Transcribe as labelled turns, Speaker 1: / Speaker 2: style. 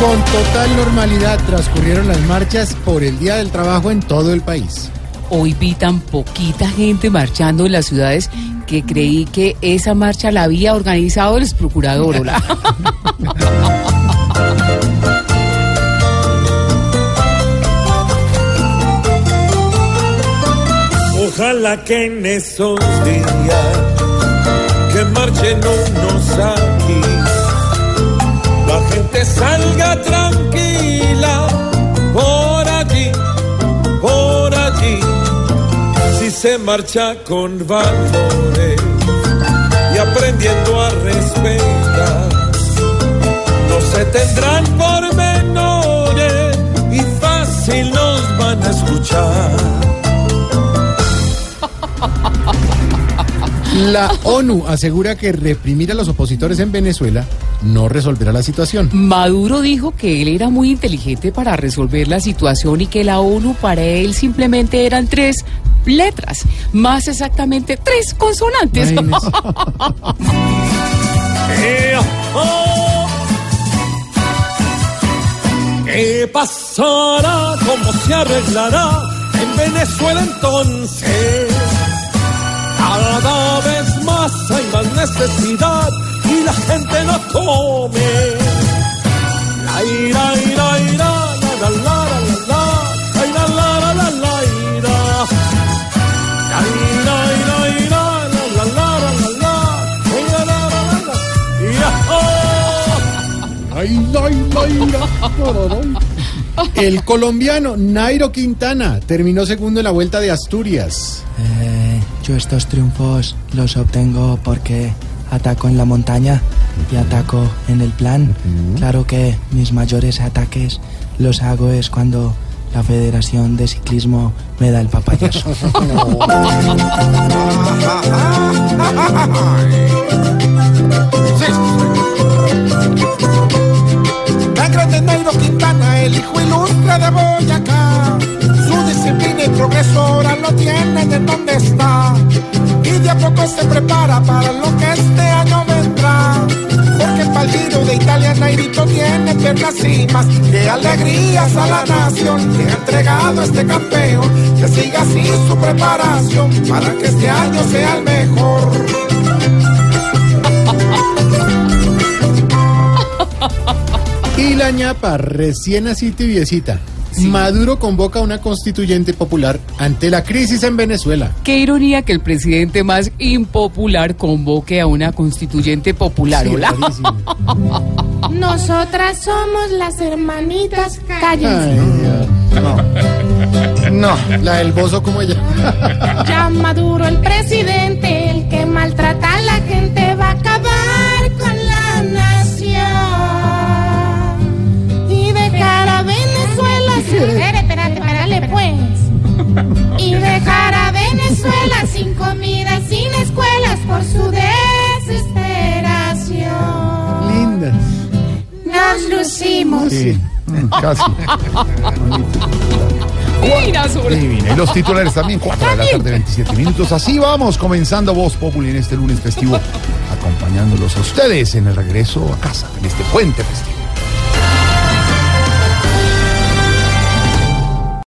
Speaker 1: Con total normalidad transcurrieron las marchas por el Día del Trabajo en todo el país.
Speaker 2: Hoy vi tan poquita gente marchando en las ciudades que creí que esa marcha la había organizado el procurador. Hola.
Speaker 3: Ojalá que en esos días que marchen unos aquí, la gente salga tranquila por allí, por allí, si se marcha con valores y aprendiendo a respetar, no se tendrán por menores y fácil nos van a escuchar.
Speaker 1: La ONU asegura que reprimir a los opositores en Venezuela no resolverá la situación.
Speaker 2: Maduro dijo que él era muy inteligente para resolver la situación y que la ONU para él simplemente eran tres letras, más exactamente tres consonantes.
Speaker 3: ¿Qué pasará? ¿Cómo se arreglará en Venezuela entonces? Cada vez más hay más necesidad y la gente no oh.
Speaker 1: El colombiano Nairo Quintana terminó segundo en la vuelta de Asturias.
Speaker 4: Eh, yo estos triunfos los obtengo porque ataco en la montaña y ataco en el plan. Claro que mis mayores ataques los hago es cuando la Federación de Ciclismo me da el papayazo.
Speaker 5: La grande Nairo Quintana, el hijo ilustre de Boyacá. Su disciplina y progreso lo tiene de donde está. Y de a poco se prepara para lo que este año vendrá. Porque el Giro de Italia Nairito tiene piernas y más de alegrías a la nación. Le ha entregado este campeón. Que siga así su preparación para que este año sea el mejor.
Speaker 1: Y la ñapa, recién así tibiecita. Maduro convoca a una constituyente popular ante la crisis en Venezuela.
Speaker 2: Qué ironía que el presidente más impopular convoque a una constituyente popular.
Speaker 1: Sí,
Speaker 2: Hola.
Speaker 6: Nosotras somos las hermanitas Cállense.
Speaker 1: Ay, Dios. No, la del bozo como ella.
Speaker 6: Ya Maduro el presidente, el que maltrata a la gente lucimos.
Speaker 7: Sí, mm, casi.
Speaker 2: Mira, sobre-
Speaker 7: Divina. Y los titulares también, 4 de la tarde, 27 minutos. Así vamos, comenzando Voz Populi en este lunes festivo, acompañándolos a ustedes en el regreso a casa, en este puente festivo.